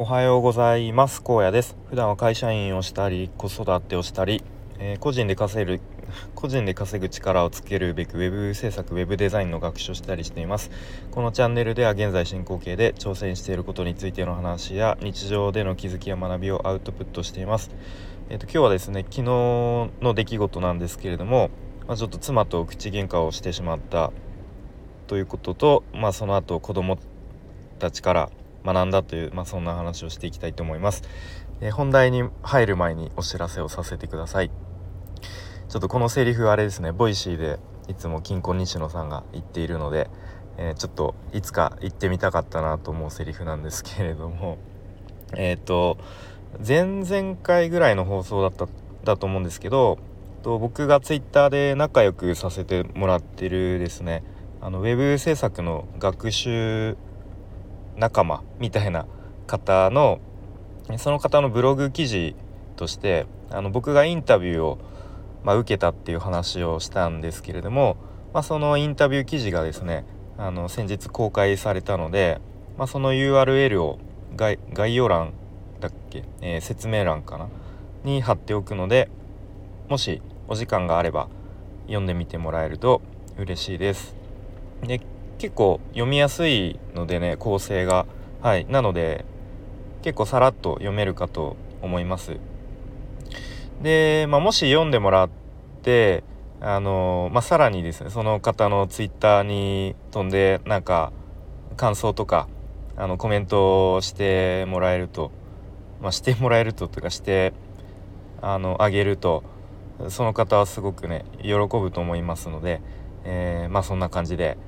おはようございます。高野です。普段は会社員をしたり子育てをしたり、えー、個人で稼ぐ個人で稼ぐ力をつけるべく web 制作 web デザインの学習をしたりしています。このチャンネルでは現在進行形で挑戦していることについての話や日常での気づきや学びをアウトプットしています。えっ、ー、と今日はですね昨日の出来事なんですけれどもまあ、ちょっと妻と口喧嘩をしてしまったということとまあその後子供たちから学んだという、まあ、そんな話をしていきたいと思います、えー、本題に入る前にお知らせをさせてください。ちょっとこのセリフあれですね。 Voicy でいつもキンコン西野さんが言っているので、えー、ちょっといつか言ってみたかったなと思うセリフなんですけれども。えっ、ー、と前々回ぐらいの放送だっただと思うんですけどと僕がツイッターで仲良くさせてもらってるですねあのウェブ制作の学習仲間みたいな方のその方のブログ記事としてあの僕がインタビューを、まあ、受けたっていう話をしたんですけれども、まあ、そのインタビュー記事がですねあの先日公開されたので、まあ、その URL を概要欄だっけ、えー、説明欄かなに貼っておくのでもしお時間があれば読んでみてもらえると嬉しいです。で結構読みやすいのでね構成が。はい。なので結構さらっと読めるかと思います。で、まあ、もし読んでもらってあのまあ、さらにですねその方のツイッターに飛んでなんか感想とかあのコメントをしてもらえると、まあ、してもらえるとというかしてあのあげるとその方はすごくね喜ぶと思いますので、えー、まあそんな感じで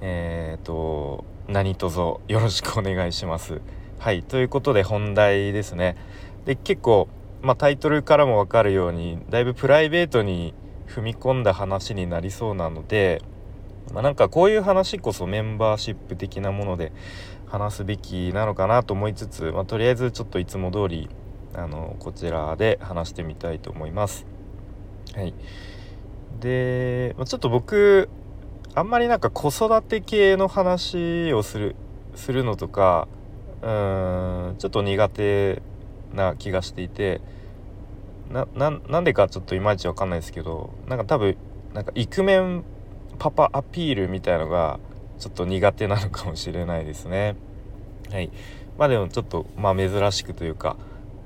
えっ、ー、と何卒よろしくお願いします。はいということで本題ですね。で結構、まあ、タイトルからも分かるようにだいぶプライベートに踏み込んだ話になりそうなので、まあ、なんかこういう話こそメンバーシップ的なもので話すべきなのかなと思いつつ、まあ、とりあえずちょっといつも通りあのこちらで話してみたいと思います。はい、で、まあ、ちょっと僕あんまりなんか子育て系の話をするするのとかうんちょっと苦手な気がしていてななんでかちょっといまいちわかんないですけどなんか多分なんかイクメンパパアピールみたいのがちょっと苦手なのかもしれないですね。はいまあでもちょっとまあ珍しくというか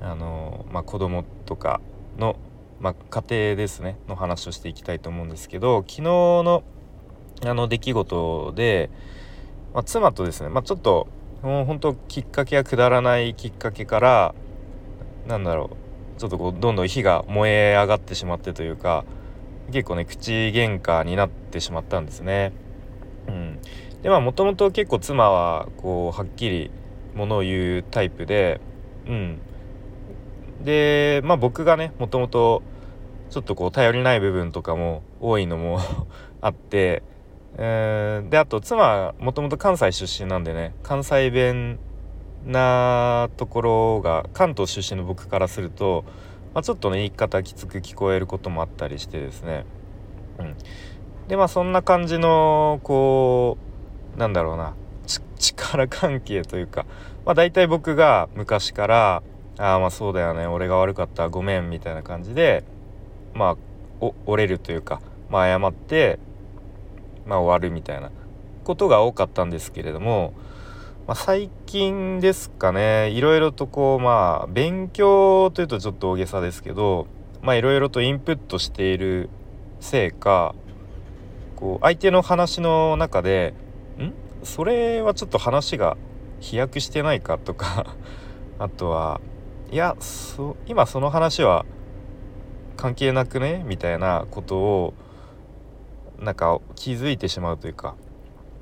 あのまあ子供とかのまあ、家庭ですねの話をしていきたいと思うんですけど昨日のあの出来事で、まあ、妻とですね、まあ、ちょっともう本当きっかけはくだらないきっかけからなんだろうちょっとこうどんどん火が燃え上がってしまってというか結構ね口喧嘩になってしまったんですね。うん、でまあもともと結構妻はこうはっきりものを言うタイプで、うん、でまあ僕がねもともとちょっとこう頼りない部分とかも多いのも あってえー、であと妻もともと関西出身なんでね関西弁なところが関東出身の僕からすると、まあ、ちょっとね言い方きつく聞こえることもあったりしてですね、うん、でまあそんな感じのこうなんだろうな力関係というか、まあ、大体僕が昔から「ああまあそうだよね俺が悪かったごめん」みたいな感じでまあ折れるというか、まあ、謝ってまあ、終わるみたいなことが多かったんですけれども、まあ、最近ですかねいろいろとこうまあ勉強というとちょっと大げさですけどまあいろいろとインプットしているせいかこう相手の話の中で「ん？それはちょっと話が飛躍してないか?」とか あとは「いやそ今その話は関係なくね?」みたいなことをなんか気づいてしまうというか、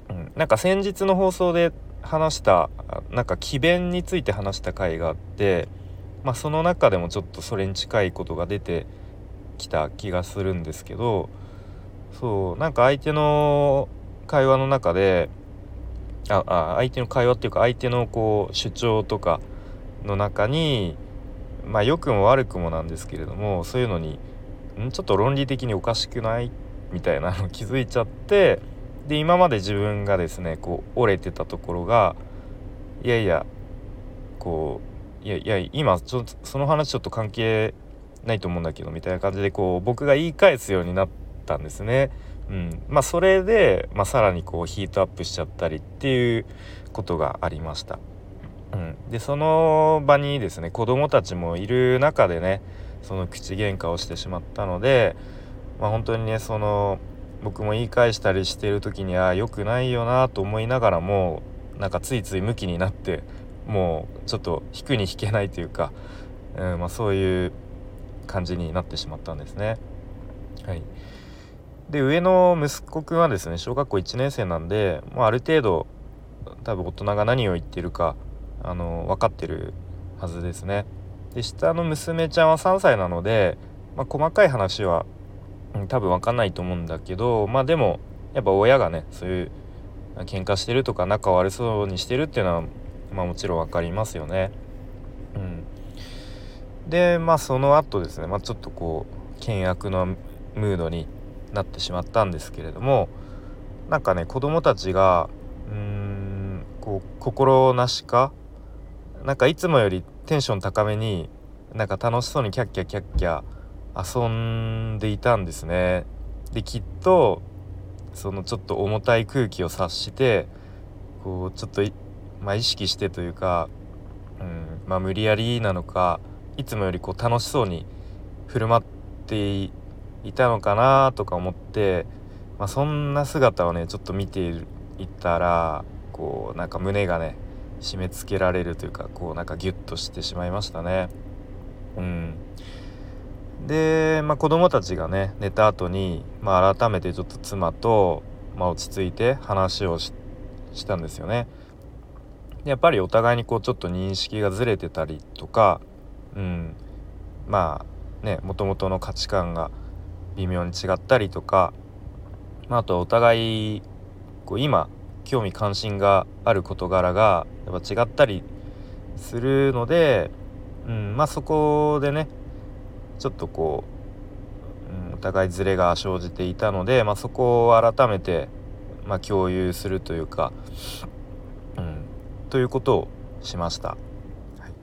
うん、なんか先日の放送で話したなんか詭弁について話した回があって、まあ、その中でもちょっとそれに近いことが出てきた気がするんですけどそうなんか相手の会話の中でああ相手の会話っていうか相手のこう主張とかの中にまあ良くも悪くもなんですけれどもそういうのにん？ちょっと論理的におかしくない？みたいなの気づいちゃってで今まで自分がですねこう折れてたところがいやいやこういやいや今ちょっとその話ちょっと関係ないと思うんだけどみたいな感じでこう僕が言い返すようになったんですね。うん、まあそれで、まあ、さらにこうヒートアップしちゃったりっていうことがありました。うん、でその場にですね子供たちもいる中でねその口喧嘩をしてしまったので、まあ、本当にねその僕も言い返したりしてる時には良くないよなと思いながらもなんかついついムキになってもうちょっと引くに引けないというか、うんまあ、そういう感じになってしまったんですね。はい、で上の息子くんはですね小学校1年生なんで、もうある程度多分大人が何を言ってるかあの分かってるはずですね。で下の娘ちゃんは3歳なので、まあ、細かい話は、多分分かんないと思うんだけどまあでもやっぱ親がねそういう喧嘩してるとか仲悪そうにしてるっていうのは、まあ、もちろん分かりますよね。うん、でまあその後ですね、まあ、ちょっとこう険悪なムードになってしまったんですけれどもなんかね子供たちがうーんこう心なしかなんかいつもよりテンション高めになんか楽しそうにキャッキャキャッキャ遊んでいたんですね。できっとそのちょっと重たい空気を察してこうちょっとまあ、意識してというか、うんまあ、無理やりなのかいつもよりこう楽しそうに振る舞っていたのかなとか思って、まあ、そんな姿をねちょっと見ていたらこうなんか胸がね締め付けられるというかこうなんかギュッとしてしまいましたね。うん、で、まあ、子供たちがね寝た後に、まあ、改めてちょっと妻と、まあ、落ち着いて話をしたんですよね。やっぱりお互いにこうちょっと認識がずれてたりとか、うん、まあねもともとの価値観が微妙に違ったりとか、まあ、あとお互いこう今興味関心がある事柄がやっぱ違ったりするので、うん、まあそこでねちょっとこう、うん、お互いズレが生じていたので、まあ、そこを改めて、まあ、共有するというか、うん、ということをしました。はい、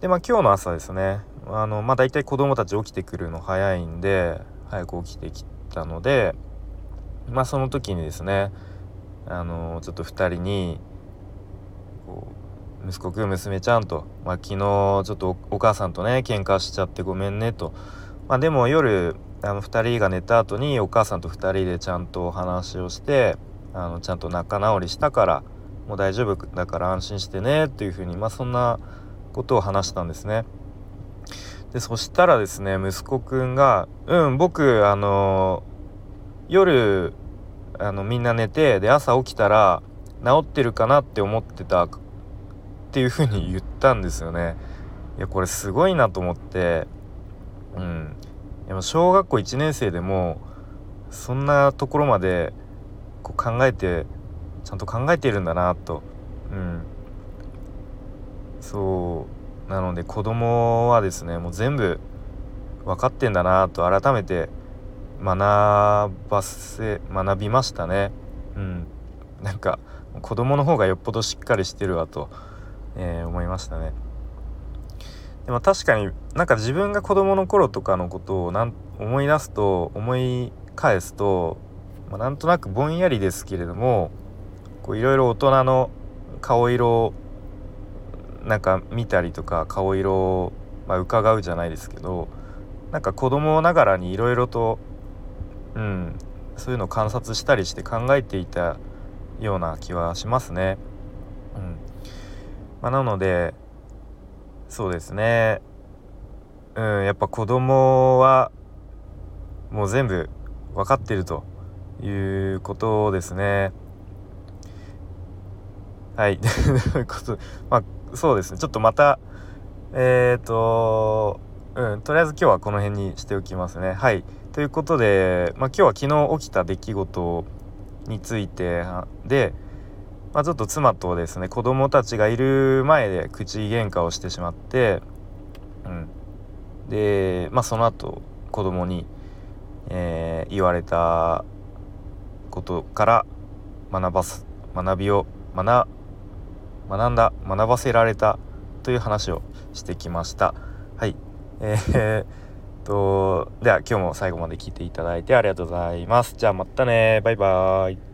でまあ今日の朝ですねあのまあ大体子供たち起きてくるの早いんで早く起きてきたのでまあその時にですねあのちょっと2人にこう息子くん娘ちゃんと、まあ、昨日ちょっとお母さんとね喧嘩しちゃってごめんねと、まあ、でも夜あの2人が寝た後にお母さんと2人でちゃんとお話をしてあのちゃんと仲直りしたからもう大丈夫だから安心してねっていうふうにまあそんなことを話したんですね。でそしたらですね息子くんが「うん僕あの夜あのみんな寝てで朝起きたら治ってるかなって思ってたっていう風に言ったんですよね。いやこれすごいなと思って。うん。でも小学校1年生でもそんなところまでこう考えてちゃんと考えているんだなと。うん。そう。なので子供はですねもう全部分かってんだなと改めて学ばせ学びましたね。うん。なんか子供の方がよっぽどしっかりしてるわと、えー、思いましたねでも確かになんか自分が子供の頃とかのことをなん思い出すと思い返すと、まあ、なんとなくぼんやりですけれどもいろいろ大人の顔色をなんか見たりとか顔色を、まあ、伺うじゃないですけどなんか子供ながらにいろいろとうん、そういうのを観察したりして考えていたような気はしますね。まあ、なのでそうですね、うん、やっぱ子供はもう全部分かってるということですね。はい。ということまあ、そうですね。ちょっとまた、えっ、ー、と、うん、とりあえず今日はこの辺にしておきますね。はい。ということで、まあ、今日は昨日起きた出来事についてで、まあ、ちょっと妻とですね子供たちがいる前で口喧嘩をしてしまって、うん、で、まあ、その後子供に、えー、言われたことから学ばす学びを学学んだ学ばせられたという話をしてきました。はい。えー、とでは今日も最後まで聞いていただいてありがとうございます。じゃあまたね。バイバーイ。